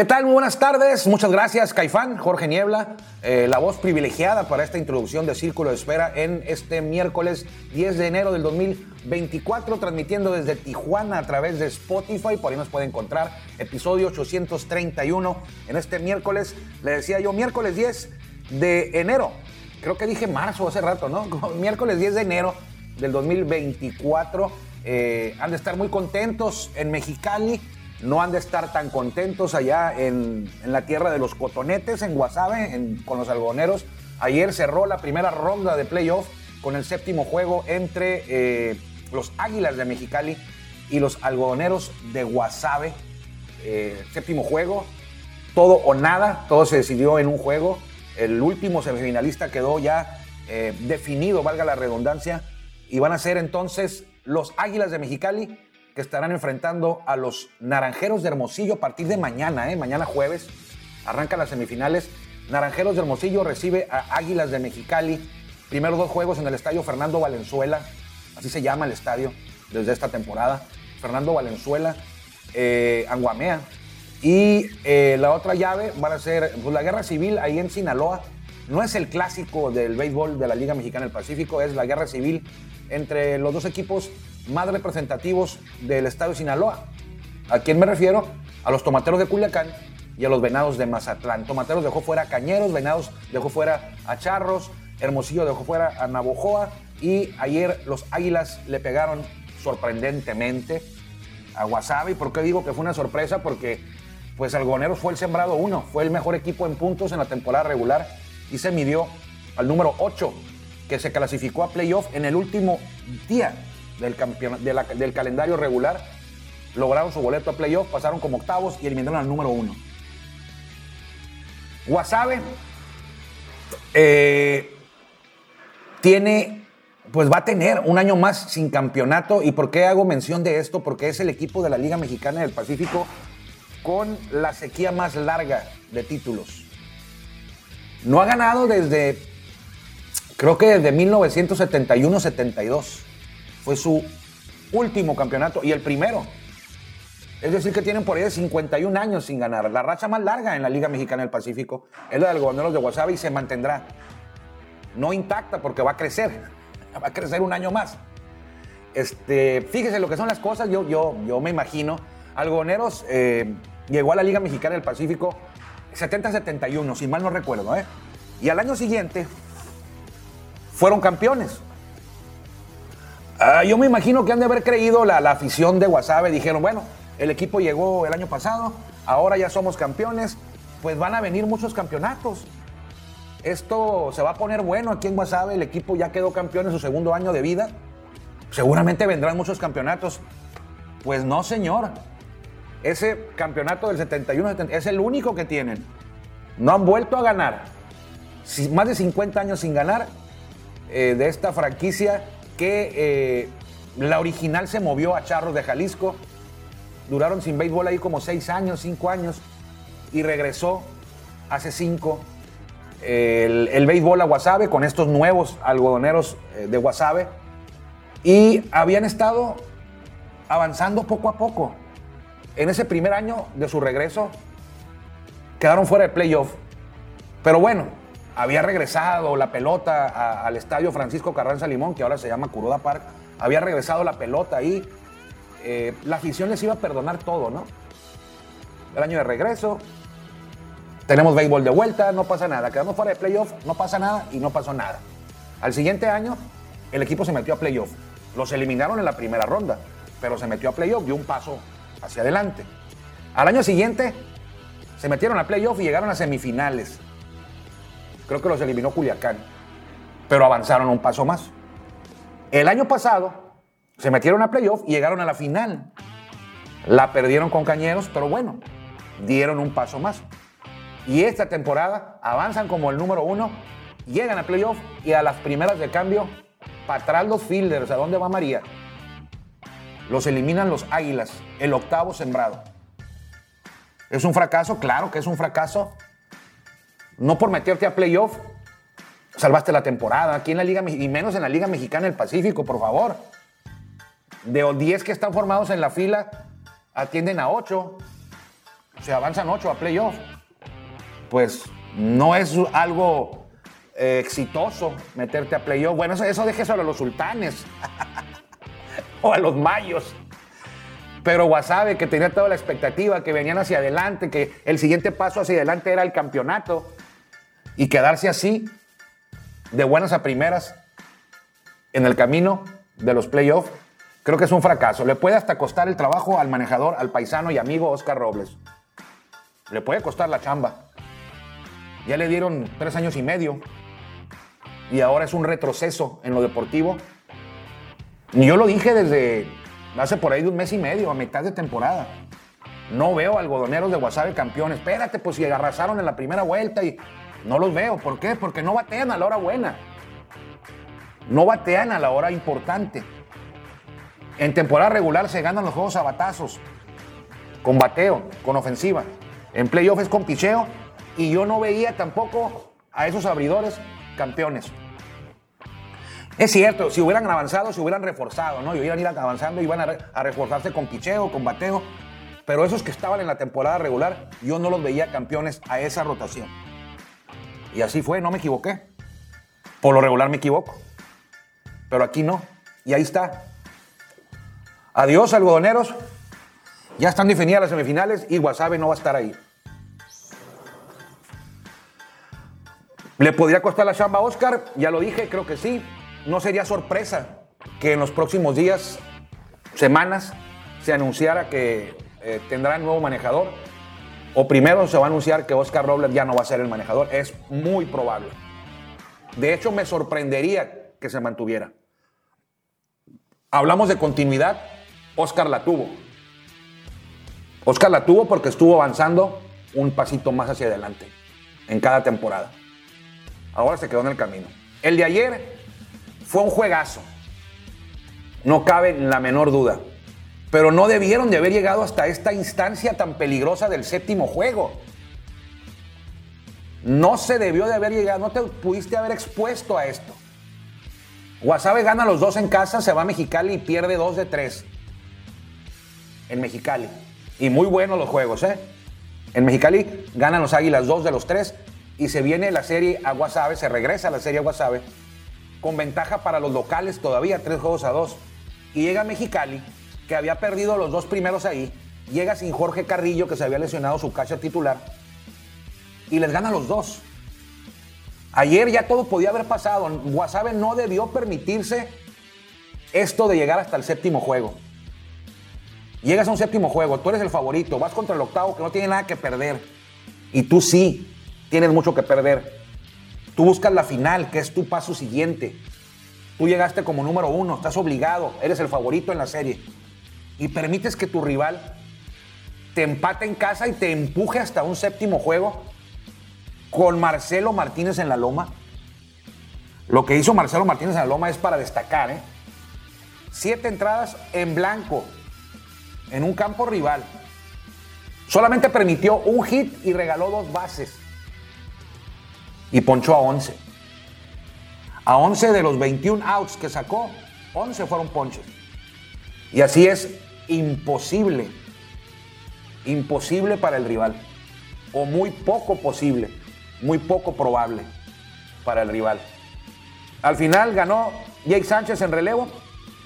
¿Qué tal? Muy buenas tardes. Muchas gracias, Caifán, Jorge Niebla, eh, la voz privilegiada para esta introducción de Círculo de Espera en este miércoles 10 de enero del 2024, transmitiendo desde Tijuana a través de Spotify. Por ahí nos puede encontrar episodio 831 en este miércoles. Le decía yo, miércoles 10 de enero. Creo que dije marzo hace rato, ¿no? Miércoles 10 de enero del 2024. Eh, han de estar muy contentos en Mexicali no han de estar tan contentos allá en, la tierra de los cotonetes, en Guasave, con los algodoneros. Ayer cerró la primera ronda de playoff con el séptimo juego entre eh, los Águilas de Mexicali y los algodoneros de Guasave. Eh, séptimo juego, todo o nada, todo se decidió en un juego. El último semifinalista quedó ya eh, definido, valga la redundancia, y van a ser entonces los Águilas de Mexicali que estarán enfrentando a los Naranjeros de Hermosillo a partir de mañana, ¿eh? mañana jueves. Arrancan las semifinales. Naranjeros de Hermosillo recibe a Águilas de Mexicali. Primeros dos juegos en el estadio Fernando Valenzuela, así se llama el estadio desde esta temporada. Fernando Valenzuela, eh, Anguamea. Y eh, la otra llave van a ser pues, la guerra civil ahí en Sinaloa. No es el clásico del béisbol de la Liga Mexicana del Pacífico, es la guerra civil entre los dos equipos más representativos del estado de Sinaloa. ¿A quién me refiero? A los tomateros de Culiacán y a los venados de Mazatlán. Tomateros dejó fuera a Cañeros, Venados dejó fuera a Charros, Hermosillo dejó fuera a Navojoa y ayer los Águilas le pegaron sorprendentemente a. ¿Y por qué digo que fue una sorpresa? Porque pues Algoneros fue el sembrado uno, fue el mejor equipo en puntos en la temporada regular y se midió al número 8 que se clasificó a playoff en el último día del, del calendario regular. Lograron su boleto a playoff, pasaron como octavos y eliminaron al número uno. Guasave eh, tiene, pues va a tener un año más sin campeonato. ¿Y por qué hago mención de esto? Porque es el equipo de la Liga Mexicana del Pacífico con la sequía más larga de títulos. No ha ganado desde, creo que desde 1971-72. Fue su último campeonato y el primero. Es decir, que tienen por ahí de 51 años sin ganar. La racha más larga en la Liga Mexicana del Pacífico es la del Goberneros de Guasave y se mantendrá. No intacta porque va a crecer. Va a crecer un año más. Este, fíjese lo que son las cosas. Yo, yo, yo me imagino. Algoneros eh, llegó a la Liga Mexicana del Pacífico 70-71, si mal no recuerdo. ¿eh? Y al año siguiente fueron campeones. Ah, yo me imagino que han de haber creído la, la afición de Guasave. Dijeron, bueno, el equipo llegó el año pasado, ahora ya somos campeones, pues van a venir muchos campeonatos. Esto se va a poner bueno aquí en Guasave, el equipo ya quedó campeón en su segundo año de vida. Seguramente vendrán muchos campeonatos. Pues no, señor. Ese campeonato del 71 es el único que tienen. No han vuelto a ganar. Más de 50 años sin ganar eh, de esta franquicia que eh, la original se movió a Charros de Jalisco. Duraron sin béisbol ahí como 6 años, 5 años. Y regresó hace 5 el, el béisbol a Guasave con estos nuevos algodoneros eh, de Guasave. Y habían estado avanzando poco a poco. En ese primer año de su regreso, quedaron fuera de playoff. Pero bueno, había regresado la pelota al estadio Francisco Carranza Limón, que ahora se llama Curoda Park. Había regresado la pelota ahí. Eh, la afición les iba a perdonar todo, ¿no? El año de regreso. Tenemos béisbol de vuelta, no pasa nada. Quedamos fuera de playoff, no pasa nada y no pasó nada. Al siguiente año, el equipo se metió a playoff. Los eliminaron en la primera ronda, pero se metió a playoff, dio un paso hacia adelante. Al año siguiente, se metieron a playoff y llegaron a semifinales. Creo que los eliminó Culiacán, pero avanzaron un paso más. El año pasado, se metieron a playoff y llegaron a la final. La perdieron con Cañeros, pero bueno, dieron un paso más. Y esta temporada avanzan como el número uno, llegan a playoff y a las primeras de cambio, para atrás los fielders, ¿a dónde va María? Los eliminan los Águilas, el octavo sembrado. ¿Es un fracaso? Claro que es un fracaso. No por meterte a playoff, salvaste la temporada. Aquí en la Liga, y menos en la Liga Mexicana del Pacífico, por favor. De los 10 que están formados en la fila, atienden a 8. O sea, avanzan 8 a playoff. Pues no es algo eh, exitoso meterte a playoff. Bueno, eso, eso déjeselo a los sultanes o a los mayos. Pero Wasabe, que tenía toda la expectativa, que venían hacia adelante, que el siguiente paso hacia adelante era el campeonato. Y quedarse así, de buenas a primeras, en el camino de los playoffs, creo que es un fracaso. Le puede hasta costar el trabajo al manejador, al paisano y amigo Oscar Robles. Le puede costar la chamba. Ya le dieron tres años y medio. Y ahora es un retroceso en lo deportivo. Y yo lo dije desde hace por ahí de un mes y medio, a mitad de temporada. No veo algodoneros de Guasave campeones. Espérate, pues si arrasaron en la primera vuelta y no los veo. ¿Por qué? Porque no batean a la hora buena. No batean a la hora importante. En temporada regular se ganan los juegos a batazos. Con bateo, con ofensiva. En playoff es con picheo. Y yo no veía tampoco a esos abridores campeones. Es cierto, si hubieran avanzado, si hubieran reforzado, ¿no? Y hubieran ido avanzando, iban a, a reforzarse con picheo, con bateo. Pero esos que estaban en la temporada regular, yo no los veía campeones a esa rotación. Y así fue, no me equivoqué. Por lo regular me equivoco. Pero aquí no. Y ahí está. Adiós, algodoneros. Ya están definidas las semifinales y Wasabe no va a estar ahí. ¿Le podría costar la chamba a Oscar? Ya lo dije, creo que sí. No sería sorpresa que en los próximos días, semanas, se anunciara que eh, tendrá nuevo manejador. O primero se va a anunciar que Oscar Robles ya no va a ser el manejador. Es muy probable. De hecho, me sorprendería que se mantuviera. Hablamos de continuidad. Oscar la tuvo. Oscar la tuvo porque estuvo avanzando un pasito más hacia adelante en cada temporada. Ahora se quedó en el camino. El de ayer fue un juegazo. No cabe la menor duda. Pero no debieron de haber llegado hasta esta instancia tan peligrosa del séptimo juego. No se debió de haber llegado, no te pudiste haber expuesto a esto. Guasave gana los dos en casa, se va a Mexicali y pierde dos de tres. En Mexicali. Y muy buenos los juegos, ¿eh? En Mexicali ganan los Águilas dos de los tres y se viene la serie a Guasave, se regresa a la serie a Guasave con ventaja para los locales todavía, tres juegos a dos. Y llega Mexicali, que había perdido los dos primeros ahí, llega sin Jorge Carrillo, que se había lesionado su cacha titular, y les gana los dos. Ayer ya todo podía haber pasado. Guasave no debió permitirse esto de llegar hasta el séptimo juego. Llegas a un séptimo juego, tú eres el favorito, vas contra el octavo que no tiene nada que perder. Y tú sí tienes mucho que perder. Tú buscas la final, que es tu paso siguiente. Tú llegaste como número uno, estás obligado, eres el favorito en la serie. Y permites que tu rival te empate en casa y te empuje hasta un séptimo juego con Marcelo Martínez en la loma. Lo que hizo Marcelo Martínez en la loma es para destacar, ¿eh? Siete entradas en blanco en un campo rival. Solamente permitió un hit y regaló dos bases. Y ponchó a 11. A 11 de los 21 outs que sacó, 11 fueron ponches. Y así es imposible, imposible para el rival. o muy poco posible, muy poco probable para el rival. Al final ganó Jake Sánchez en relevo.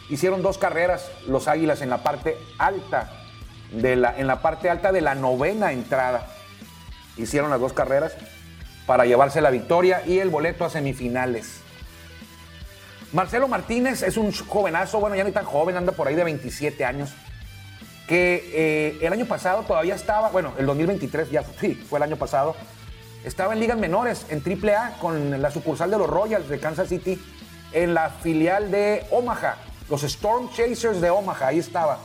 Hicieron dos carreras los Águilas en la parte alta de la, en la parte alta de la novena entrada. Hicieron las dos carreras para llevarse la victoria y el boleto a semifinales. Marcelo Martínez es un jovenazo, bueno, ya no tan joven, anda por ahí de 27 años, que eh, el año pasado todavía estaba, bueno, el 2023 ya sí, fue el año pasado, estaba en ligas menores, en AAA, con la sucursal de los Royals de Kansas City, en la filial de Omaha, los Storm Chasers de Omaha, ahí estaba.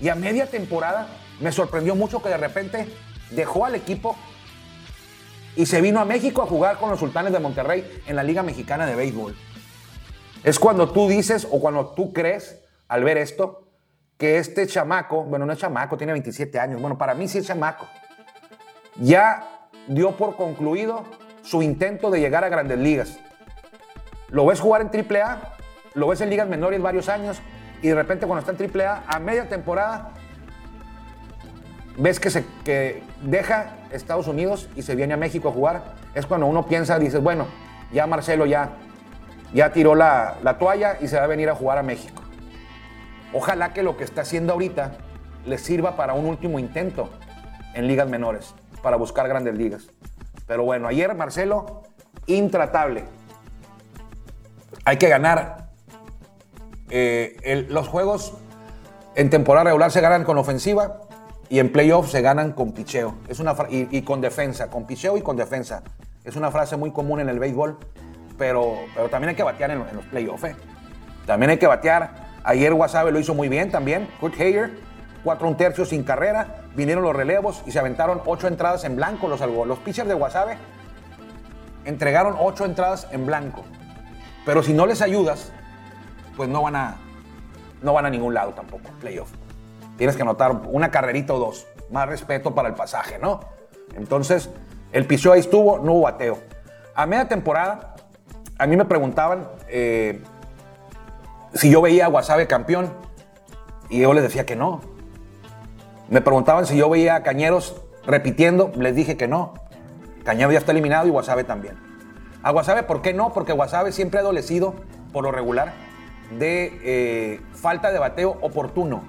Y a media temporada me sorprendió mucho que de repente dejó al equipo y se vino a México a jugar con los Sultanes de Monterrey en la Liga Mexicana de Béisbol. Es cuando tú dices o cuando tú crees al ver esto que este chamaco, bueno, no es chamaco, tiene 27 años, bueno, para mí sí es chamaco, ya dio por concluido su intento de llegar a grandes ligas. Lo ves jugar en AAA, lo ves en ligas menores varios años y de repente cuando está en AAA, a media temporada, ves que, se, que deja Estados Unidos y se viene a México a jugar. Es cuando uno piensa, dices, bueno, ya Marcelo ya ya tiró la, toalla y se va a venir a jugar a México. Ojalá que lo que está haciendo ahorita le sirva para un último intento en ligas menores, para buscar grandes ligas. Pero bueno, ayer Marcelo, intratable. Hay que ganar. Eh, los juegos en temporada regular se ganan con ofensiva y en playoffs se ganan con picheo. Es una y, y, con defensa, con picheo y con defensa. Es una frase muy común en el béisbol pero, pero también hay que batear en, los playoffs. ¿eh? También hay que batear. Ayer Wasabe lo hizo muy bien también. Kurt Hager, cuatro un tercio sin carrera. Vinieron los relevos y se aventaron ocho entradas en blanco. Los, los pitchers de Wasabe entregaron ocho entradas en blanco. Pero si no les ayudas, pues no van a, no van a ningún lado tampoco, playoff. Tienes que anotar una carrerita o dos. Más respeto para el pasaje, ¿no? Entonces, el piso ahí estuvo, no hubo bateo. A media temporada, a mí me preguntaban eh, si yo veía a Guasave campeón y yo les decía que no. Me preguntaban si yo veía a Cañeros repitiendo, les dije que no. Cañeros ya está eliminado y Guasave también. A Guasave, ¿por qué no? Porque Guasave siempre ha adolecido, por lo regular, de eh, falta de bateo oportuno.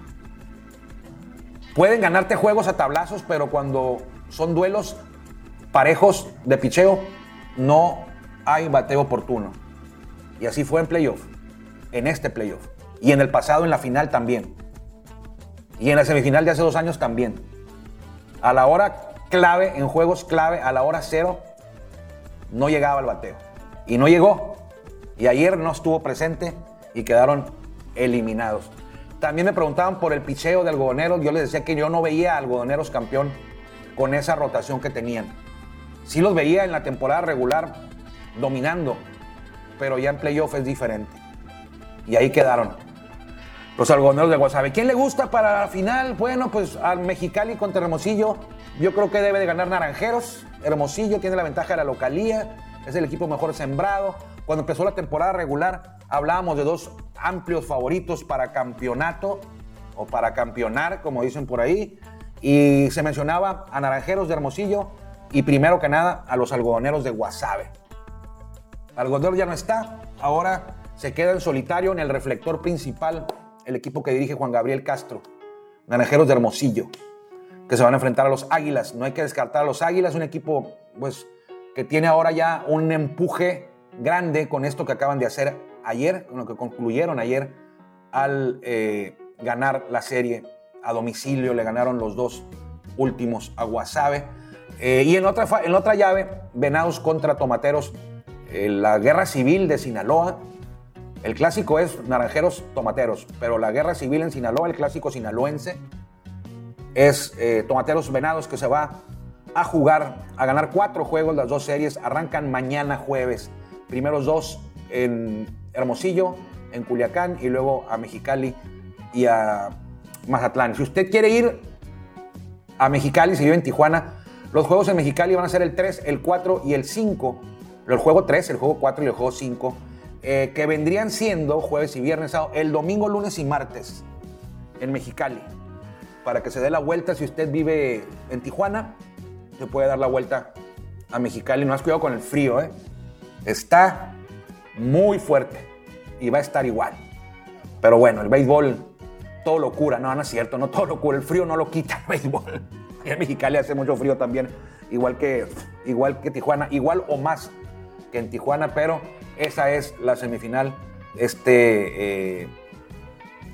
Pueden ganarte juegos a tablazos, pero cuando son duelos parejos de picheo, no hay bateo oportuno. Y así fue en playoff, en este playoff. Y en el pasado, en la final también. Y en la semifinal de hace dos años también. A la hora clave, en juegos clave, a la hora cero, no llegaba el bateo. Y no llegó. Y ayer no estuvo presente y quedaron eliminados. También me preguntaban por el picheo de algodoneros. Yo les decía que yo no veía a algodoneros campeón con esa rotación que tenían. Sí los veía en la temporada regular dominando, pero ya en playoff es diferente. Y ahí quedaron los algodoneros de Guasave. ¿Quién le gusta para la final? Bueno, pues al Mexicali contra Hermosillo. Yo creo que debe de ganar Naranjeros. Hermosillo tiene la ventaja de la localía. Es el equipo mejor sembrado. Cuando empezó la temporada regular, hablábamos de dos amplios favoritos para campeonato o para campeonar, como dicen por ahí. Y se mencionaba a Naranjeros de Hermosillo y primero que nada a los algodoneros de Guasave. Algodón ya no está, ahora se queda en solitario en el reflector principal el equipo que dirige Juan Gabriel Castro, Naranjeros de Hermosillo, que se van a enfrentar a los Águilas. No hay que descartar a los Águilas, un equipo pues, que tiene ahora ya un empuje grande con esto que acaban de hacer ayer, con lo que concluyeron ayer al eh, ganar la serie a domicilio, le ganaron los dos últimos a Guasave. Eh, y en otra, en otra llave, Venados contra Tomateros eh, la guerra civil de Sinaloa. El clásico es Naranjeros Tomateros, pero la guerra civil en Sinaloa, el clásico sinaloense, es eh, Tomateros Venados que se va a jugar, a ganar cuatro juegos, las dos series arrancan mañana jueves. Primeros dos en Hermosillo, en Culiacán y luego a Mexicali y a Mazatlán. Si usted quiere ir a Mexicali, si vive en Tijuana, los juegos en Mexicali van a ser el 3, el 4 y el 5 el juego 3, el juego 4 y el juego 5, eh, que vendrían siendo jueves y viernes, el domingo, lunes y martes en Mexicali. Para que se dé la vuelta si usted vive en Tijuana, se puede dar la vuelta a Mexicali. No has cuidado con el frío, ¿eh? Está muy fuerte y va a estar igual. Pero bueno, el béisbol todo lo cura. No, no es cierto, no todo lo cura. El frío no lo quita el béisbol. En Mexicali hace mucho frío también, igual que, igual que Tijuana, igual o más que en Tijuana, pero esa es la semifinal este, eh,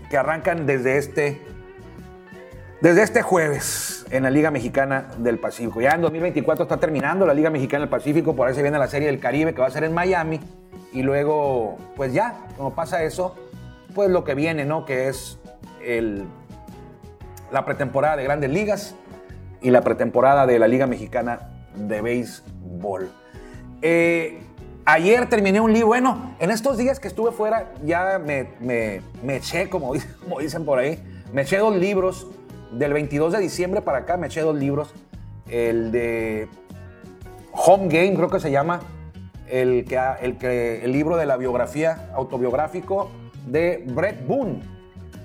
que arrancan desde este, desde este jueves en la Liga Mexicana del Pacífico. Ya en 2024 está terminando la Liga Mexicana del Pacífico, por ahí se viene la Serie del Caribe que va a ser en Miami. Y luego, pues ya, como pasa eso, pues lo que viene, ¿no? Que es el, la pretemporada de grandes ligas y la pretemporada de la Liga Mexicana de Béisbol. Eh, ayer terminé un libro, bueno, en estos días que estuve fuera ya me, me, me eché, como, como dicen por ahí, me eché dos libros, del 22 de diciembre para acá me eché dos libros, el de Home Game creo que se llama, el, que, el, que, el libro de la biografía autobiográfico de Brett Boone.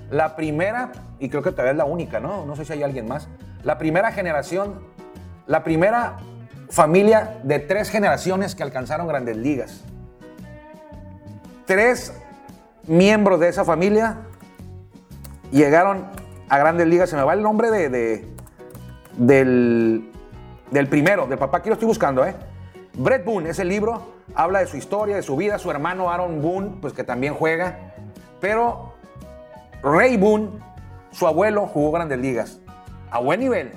La primera, y creo que todavía es la única, ¿no? No sé si hay alguien más. La primera generación, la primera familia de tres generaciones que alcanzaron grandes ligas. Tres miembros de esa familia llegaron a grandes ligas. Se me va el nombre de, de del, del primero, del papá, aquí lo estoy buscando, ¿eh? Brett Boone, ese libro habla de su historia, de su vida, su hermano Aaron Boone, pues que también juega. Pero Ray Boone, su abuelo, jugó grandes ligas. A buen nivel.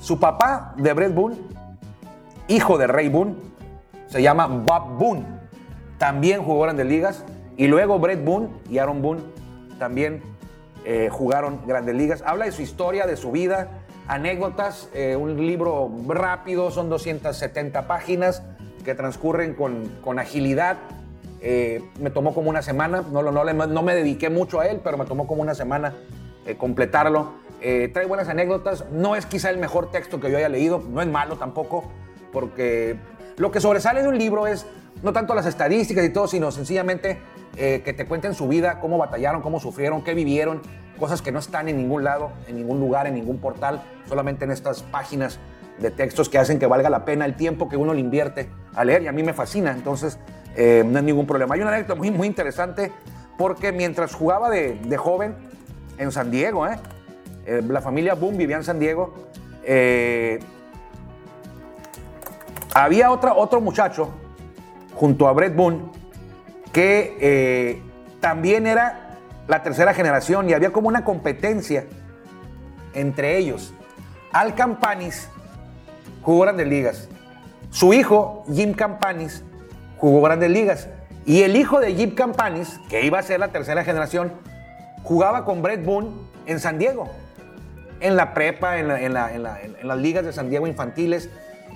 Su papá de Brett Boone, hijo de Ray Boone, se llama Bob Boone. También jugó grandes ligas. Y luego Brett Boone y Aaron Boone también eh, jugaron grandes ligas. Habla de su historia, de su vida, anécdotas. Eh, un libro rápido, son 270 páginas que transcurren con, con agilidad. Eh, me tomó como una semana, no, no, no, no, me dediqué mucho a él, pero me tomó como una semana completarlo. Trae buenas anécdotas, no es quizá el mejor texto que yo haya leído, no es malo tampoco, porque lo que sobresale de un libro es no tanto las estadísticas y todo, sino sencillamente eh, que te cuenten su vida, cómo batallaron, cómo sufrieron, qué vivieron, cosas que no están en ningún lado, en ningún lugar, en ningún portal, solamente en estas páginas de textos que hacen que valga la pena el tiempo que uno le invierte a leer y a mí me fascina, entonces eh, no hay ningún problema. Hay una anécdota muy, muy interesante porque mientras jugaba de, joven en San Diego, ¿eh? Eh, la familia Boom vivía en San Diego, había otro muchacho junto a Brett Boone que también era la tercera generación y había como una competencia entre ellos. Al Campanis jugó grandes ligas. Su hijo, Jim Campanis, jugó grandes ligas. Y el hijo de Jim Campanis, que iba a ser la tercera generación, jugaba con Brett Boone en San Diego. En la prepa, en, la, en, las ligas de San Diego infantiles.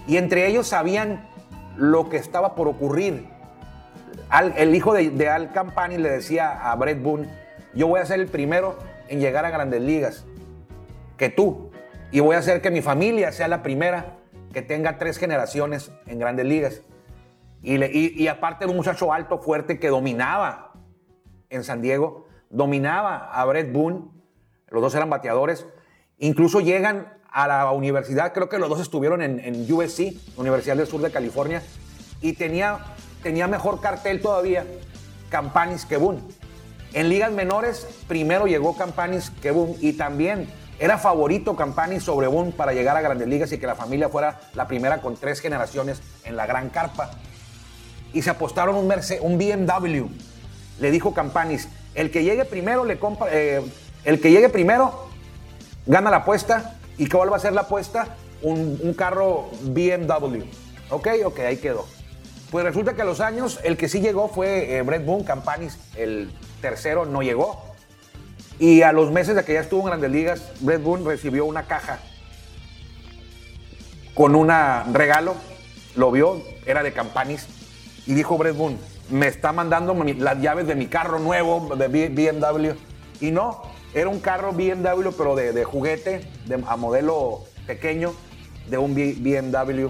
Y entre ellos sabían lo que estaba por ocurrir. Al, el hijo de, Al Campanis le decía a Brett Boone, yo voy a ser el primero en llegar a grandes ligas, que tú. Y voy a hacer que mi familia sea la primera que tenga tres generaciones en grandes ligas. Y, y, y, aparte de un muchacho alto, fuerte, que dominaba en San Diego, dominaba a Brett Boone, los dos eran bateadores, incluso llegan a la universidad, creo que los dos estuvieron en, USC, Universidad del Sur de California, y tenía, tenía mejor cartel todavía Campanis que Boone. En ligas menores, primero llegó Campanis que Boone, y también era favorito Campani sobre Boone para llegar a grandes ligas y que la familia fuera la primera con tres generaciones en la gran carpa. Y se apostaron un, Mercedes, un BMW. Le dijo Campanis, el que llegue primero le compra, eh, el que llegue primero gana la apuesta. ¿Y cuál va a ser la apuesta? Un, un carro BMW. Ok, ok, ahí quedó. Pues resulta que a los años el que sí llegó fue eh, Brett Boone, Campanis, el tercero no llegó. Y a los meses de que ya estuvo en Grandes Ligas, Brett Boone recibió una caja con un regalo. Lo vio, era de Campanis. Y dijo Brett Boone, me está mandando las llaves de mi carro nuevo, de BMW. Y no, era un carro BMW, pero de, de juguete, de, a modelo pequeño, de un BMW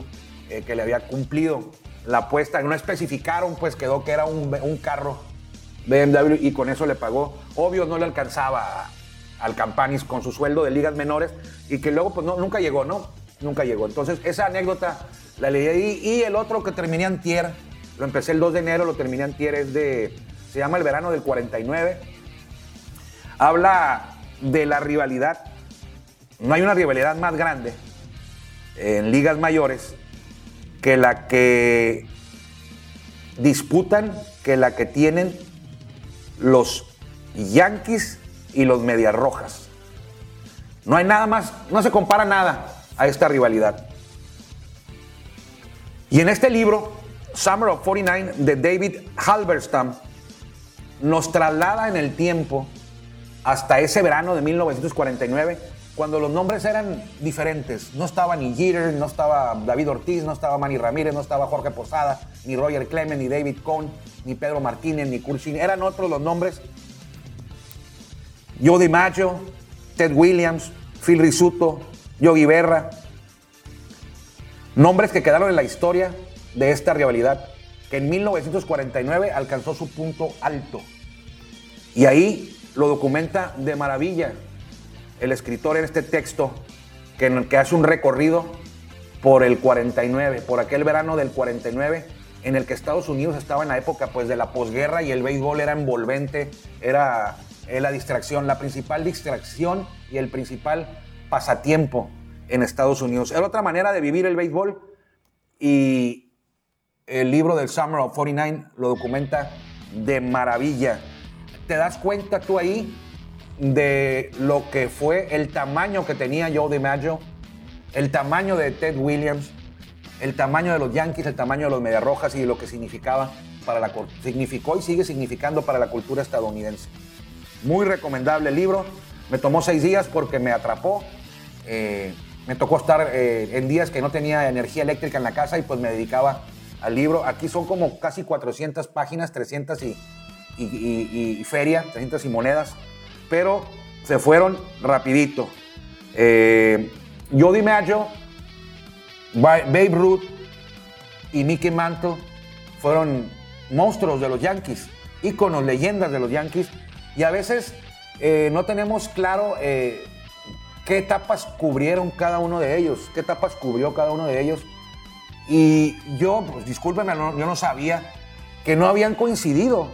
eh, que le había cumplido la apuesta. No especificaron, pues quedó que era un, un carro BMW y con eso le pagó. Obvio no le alcanzaba al Campanis con su sueldo de ligas menores y que luego pues no, nunca llegó, ¿no? nunca llegó. Entonces, esa anécdota la leí ahí. Y el otro que terminé antier, lo empecé el 2 de enero, lo terminé antier, es de, se llama El verano del 49. Habla de la rivalidad. No hay una rivalidad más grande en ligas mayores que la que disputan, que la que tienen los Yankees y los Medias Rojas. No hay nada más, no se compara nada a esta rivalidad. Y en este libro, Summer of 49, de David Halberstam, nos traslada en el tiempo hasta ese verano de 1949, cuando los nombres eran diferentes. No estaba ni Jeter, no estaba David Ortiz, no estaba Manny Ramírez, no estaba Jorge Posada, ni Roger Clemens, ni David Cohn, ni Pedro Martínez, ni Kurt Eran otros los nombres. Joe Macho, Ted Williams, Phil Risuto, Yogi Berra. Nombres que quedaron en la historia de esta rivalidad, que en 1949 alcanzó su punto alto. Y ahí lo documenta de maravilla el escritor en este texto que, hace un recorrido por el 49, por aquel verano del 49 en el que Estados Unidos estaba en la época pues de la posguerra y el béisbol era envolvente, era, era la distracción, la principal distracción y el principal pasatiempo en Estados Unidos. Era otra manera de vivir el béisbol y el libro del Summer of 49 lo documenta de maravilla. Te das cuenta tú ahí de lo que fue el tamaño que tenía Joe DiMaggio, el tamaño de Ted Williams, el tamaño de los Yankees, el tamaño de los Mediarrojas y lo que significaba para la significó y sigue significando para la cultura estadounidense. Muy recomendable el libro. Me tomó seis días porque me atrapó. Eh, me tocó estar eh, en días que no tenía energía eléctrica en la casa y pues me dedicaba al libro. Aquí son como casi 400 páginas, 300 y, y, y feria, 300 y monedas pero se fueron rapidito. Eh, Jody Maggio, Babe Ruth y Mickey Mantle fueron monstruos de los Yankees, íconos, leyendas de los Yankees, y a veces eh, no tenemos claro eh, qué etapas cubrieron cada uno de ellos, qué etapas cubrió cada uno de ellos. Y yo, pues discúlpenme, yo no sabía que no habían coincidido.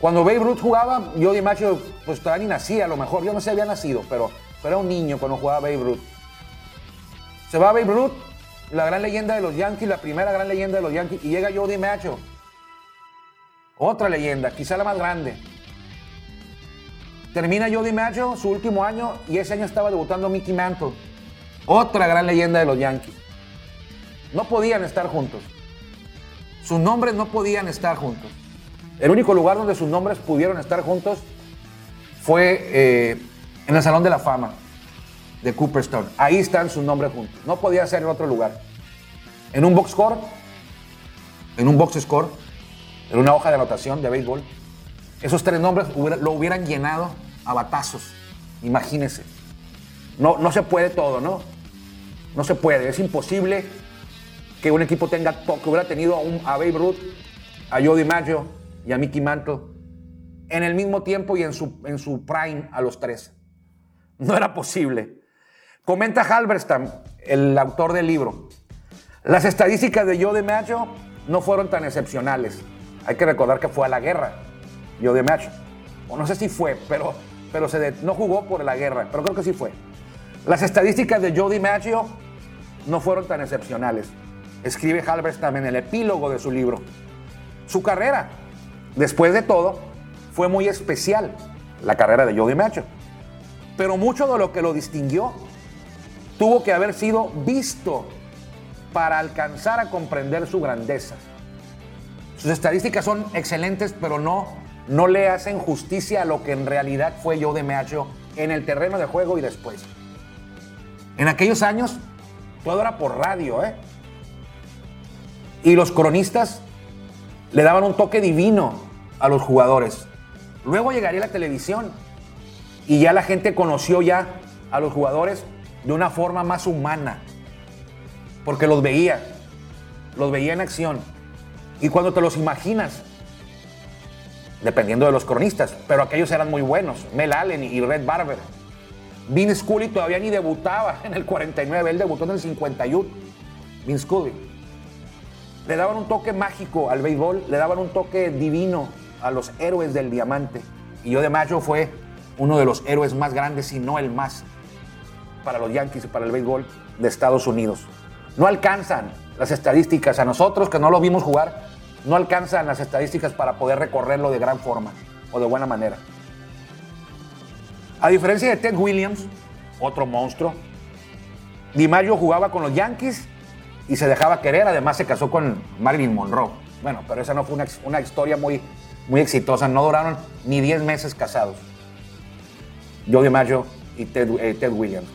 Cuando Babe Ruth jugaba, yo macho, pues todavía ni nacía, a lo mejor, yo no sé, había nacido, pero, era un niño cuando jugaba Babe Ruth. Se va Babe Ruth, la gran leyenda de los Yankees, la primera gran leyenda de los Yankees, y llega Jody Macho. Otra leyenda, quizá la más grande. Termina Jody Macho su último año y ese año estaba debutando Mickey Mantle. Otra gran leyenda de los Yankees. No podían estar juntos. Sus nombres no podían estar juntos. El único lugar donde sus nombres pudieron estar juntos fue eh, en el Salón de la Fama de Cooperstown. Ahí están sus nombres juntos. No podía ser en otro lugar. En un box score, en un box score, en una hoja de anotación de béisbol, esos tres nombres lo hubieran llenado a batazos. Imagínense. No, no se puede todo, ¿no? No se puede. Es imposible que un equipo tenga que hubiera tenido a, un, a Babe Ruth, a Jody Maggio, y a Mickey Mantle en el mismo tiempo y en su, en su prime a los tres. No era posible. Comenta Halberstam, el autor del libro. Las estadísticas de Joe DiMaggio no fueron tan excepcionales. Hay que recordar que fue a la guerra, Joe DiMaggio. O no sé si fue, pero, pero se no jugó por la guerra, pero creo que sí fue. Las estadísticas de Joe DiMaggio no fueron tan excepcionales. Escribe Halberstam en el epílogo de su libro. Su carrera Después de todo, fue muy especial la carrera de Joe Macho. Pero mucho de lo que lo distinguió tuvo que haber sido visto para alcanzar a comprender su grandeza. Sus estadísticas son excelentes, pero no, no le hacen justicia a lo que en realidad fue Joe Macho en el terreno de juego y después. En aquellos años, todo era por radio, ¿eh? Y los cronistas le daban un toque divino a los jugadores. Luego llegaría la televisión y ya la gente conoció ya a los jugadores de una forma más humana, porque los veía, los veía en acción. Y cuando te los imaginas, dependiendo de los cronistas, pero aquellos eran muy buenos, Mel Allen y Red Barber. Vince Scully todavía ni debutaba en el 49, él debutó en el 51. Vince Scully. Le daban un toque mágico al béisbol, le daban un toque divino a los héroes del diamante. Y yo de Mayo fue uno de los héroes más grandes, si no el más, para los Yankees y para el béisbol de Estados Unidos. No alcanzan las estadísticas a nosotros que no lo vimos jugar, no alcanzan las estadísticas para poder recorrerlo de gran forma o de buena manera. A diferencia de Ted Williams, otro monstruo, DiMaggio jugaba con los Yankees y se dejaba querer, además se casó con Marilyn Monroe. Bueno, pero esa no fue una historia muy, muy exitosa, no duraron ni 10 meses casados. Joe DiMaggio y Ted, eh, Williams.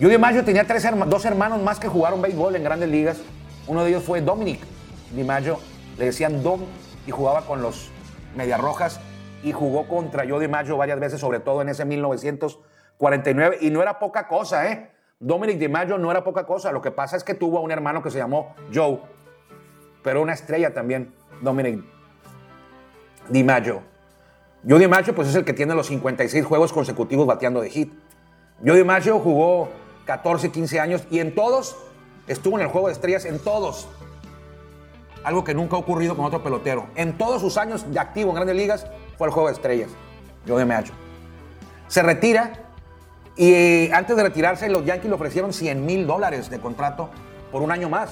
Joe DiMaggio tenía dos hermanos más que jugaron béisbol en grandes ligas. Uno de ellos fue Dominic DiMaggio, le decían Dom y jugaba con los Medias Rojas y jugó contra Joe DiMaggio varias veces, sobre todo en ese 1949. Y no era poca cosa, ¿eh? Dominic DiMaggio no era poca cosa. Lo que pasa es que tuvo un hermano que se llamó Joe, pero una estrella también, Dominic DiMaggio. Joe DiMaggio pues es el que tiene los 56 juegos consecutivos bateando de hit. Joe DiMaggio jugó 14, 15 años y en todos estuvo en el juego de estrellas, en todos. Algo que nunca ha ocurrido con otro pelotero. En todos sus años de activo en grandes ligas fue el juego de estrellas. Joe DiMaggio. Se retira y antes de retirarse los Yankees le ofrecieron 100 mil dólares de contrato por un año más,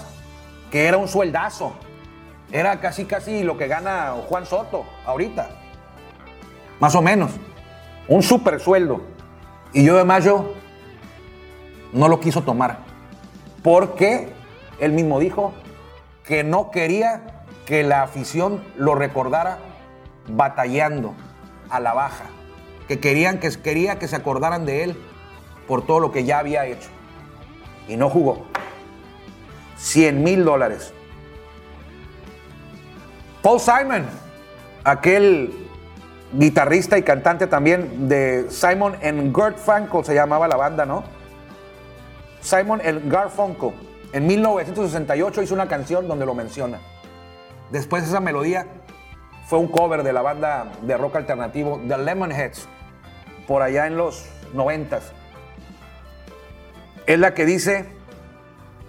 que era un sueldazo. Era casi, casi lo que gana Juan Soto ahorita más o menos, un super sueldo. Y yo de mayo no lo quiso tomar, porque él mismo dijo que no quería que la afición lo recordara batallando a la baja, que querían que quería que se acordaran de él por todo lo que ya había hecho. Y no jugó. 100 mil dólares. Paul Simon, aquel guitarrista y cantante también de Simon and Garfunkel, se llamaba la banda, ¿no? Simon and Garfunkel. En 1968 hizo una canción donde lo menciona. Después esa melodía fue un cover de la banda de rock alternativo The Lemonheads, por allá en los 90 Es la que dice,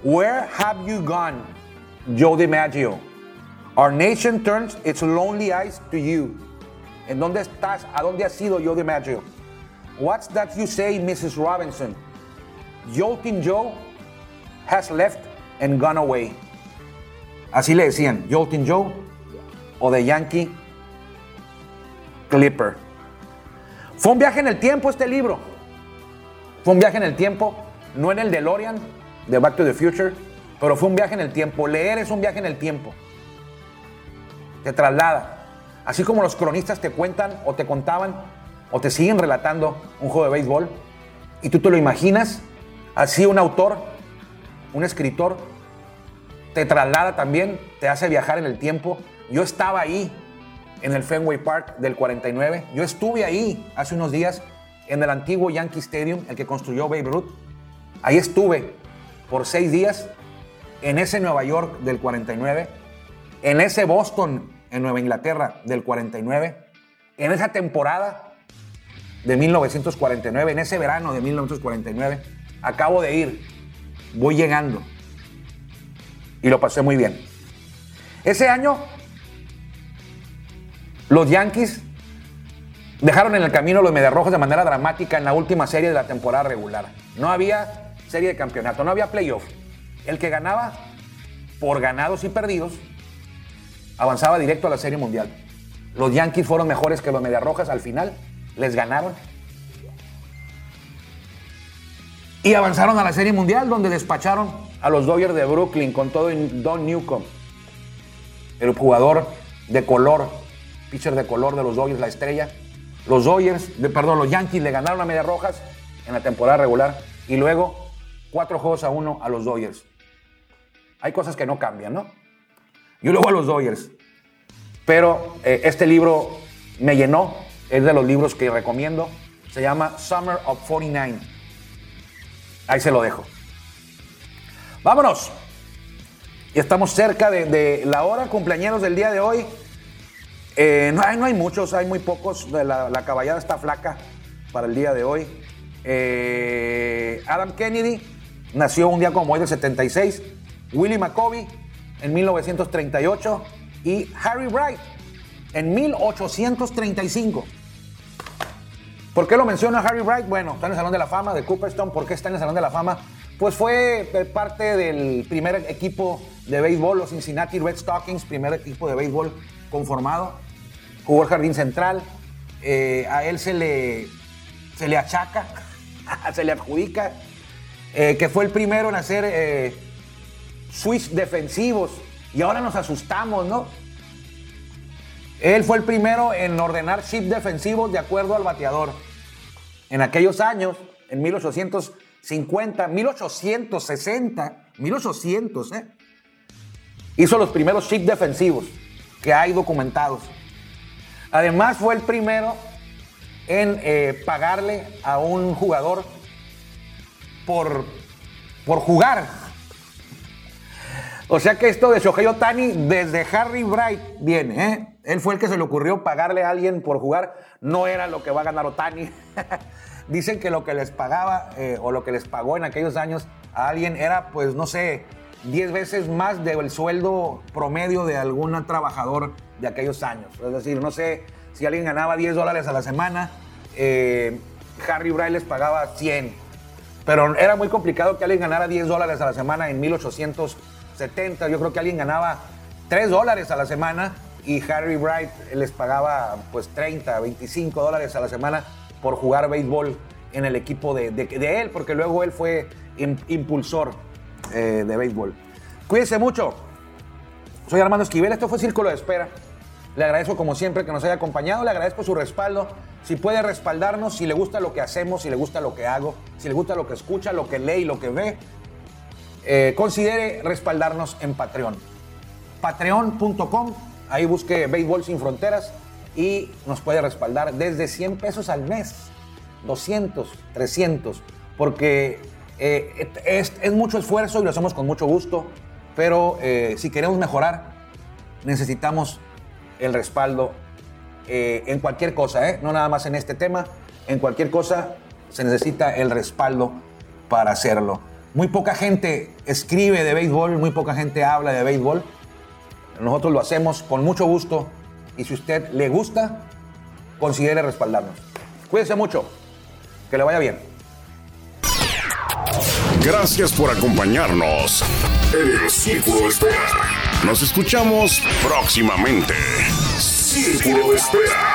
Where have you gone, Joe DiMaggio? Our nation turns its lonely eyes to you. ¿En dónde estás? ¿A dónde has ido, Joe DiMaggio? What's that you say, Mrs. Robinson? Jolting Joe has left and gone away. Así le decían, Jolting Joe o The Yankee Clipper. Fue un viaje en el tiempo este libro. Fue un viaje en el tiempo, no en el DeLorean de Back to the Future, pero fue un viaje en el tiempo. Leer es un viaje en el tiempo. Te traslada. Así como los cronistas te cuentan o te contaban o te siguen relatando un juego de béisbol y tú te lo imaginas, así un autor, un escritor, te traslada también, te hace viajar en el tiempo. Yo estaba ahí en el Fenway Park del 49, yo estuve ahí hace unos días en el antiguo Yankee Stadium, el que construyó Babe Ruth. Ahí estuve por seis días en ese Nueva York del 49, en ese Boston en Nueva Inglaterra del 49, en esa temporada de 1949, en ese verano de 1949, acabo de ir, voy llegando y lo pasé muy bien. Ese año los Yankees dejaron en el camino los Mediarrojos de manera dramática en la última serie de la temporada regular. No había serie de campeonato, no había playoff. El que ganaba por ganados y perdidos avanzaba directo a la Serie Mundial. Los Yankees fueron mejores que los Mediarrojas al final, les ganaron. Y avanzaron a la Serie Mundial donde despacharon a los Dodgers de Brooklyn con todo Don Newcomb, el jugador de color, pitcher de color de los Dodgers, la estrella. Los Dodgers, perdón, los Yankees le ganaron a Medias Rojas en la temporada regular y luego cuatro juegos a uno a los Dodgers. Hay cosas que no cambian, ¿no? Yo luego a los Dodgers. Pero eh, este libro me llenó, es de los libros que recomiendo. Se llama Summer of 49. Ahí se lo dejo. Vámonos. Y estamos cerca de, la hora, cumpleaños del día de hoy. Eh, no, hay, no, hay, muchos, hay muy pocos. La, la, caballada está flaca para el día de hoy. Eh, Adam Kennedy nació un día como hoy del 76. Willie McCovey en 1938 y Harry Bright en 1835. ¿Por qué lo menciona Harry Bright? Bueno, está en el Salón de la Fama de Cooperstown. ¿Por qué está en el Salón de la Fama? Pues fue eh, parte del primer equipo de béisbol, los Cincinnati Red Stockings, primer equipo de béisbol conformado. Jugó el jardín central. Eh, a él se le, se le achaca, se le adjudica, eh, que fue el primero en hacer switch defensivos. Y ahora nos asustamos, ¿no? Él fue el primero en ordenar shift defensivos de acuerdo al bateador. En aquellos años, en 1850, 1860, 1800, ¿eh? hizo los primeros shift defensivos que hay documentados. Además, fue el primero en eh, pagarle a un jugador por, por jugar. O sea que esto de Shohei Otani desde Harry Bright viene. ¿eh? Él fue el que se le ocurrió pagarle a alguien por jugar. No era lo que va a ganar Otani. Dicen que lo que les pagaba eh, o lo que les pagó en aquellos años a alguien era, pues, no sé, 10 veces más del sueldo promedio de algún trabajador de aquellos años. Es decir, no sé si alguien ganaba 10 dólares a la semana, eh, Harry Bright les pagaba 100. Pero era muy complicado que alguien ganara 10 dólares a la semana en 1800 70. Yo creo que alguien ganaba 3 dólares a la semana y Harry Bright les pagaba pues 30, 25 dólares a la semana por jugar béisbol en el equipo de, él, porque luego él fue impulsor eh, de béisbol. Cuídense mucho. Soy Armando Esquivel, esto fue Círculo de Espera. Le agradezco como siempre que nos haya acompañado, le agradezco su respaldo. Si puede respaldarnos, si le gusta lo que hacemos, si le gusta lo que hago, si le gusta lo que escucha, lo que lee y lo que ve, eh, considere respaldarnos en Patreon. Patreon.com, ahí busque Béisbol Sin Fronteras y nos puede respaldar desde 100 pesos al mes, 200, 300, porque eh, es, mucho esfuerzo y lo hacemos con mucho gusto, pero eh, si queremos mejorar, necesitamos el respaldo en cualquier cosa, no nada más en este tema, en cualquier cosa se necesita el respaldo para hacerlo. Muy poca gente escribe de béisbol, muy poca gente habla de béisbol. Nosotros lo hacemos con mucho gusto y si usted le gusta, considere respaldarnos. Cuídense mucho, que le vaya bien. Gracias por acompañarnos en el Círculo Espera. Nos escuchamos próximamente. Círculo Espera.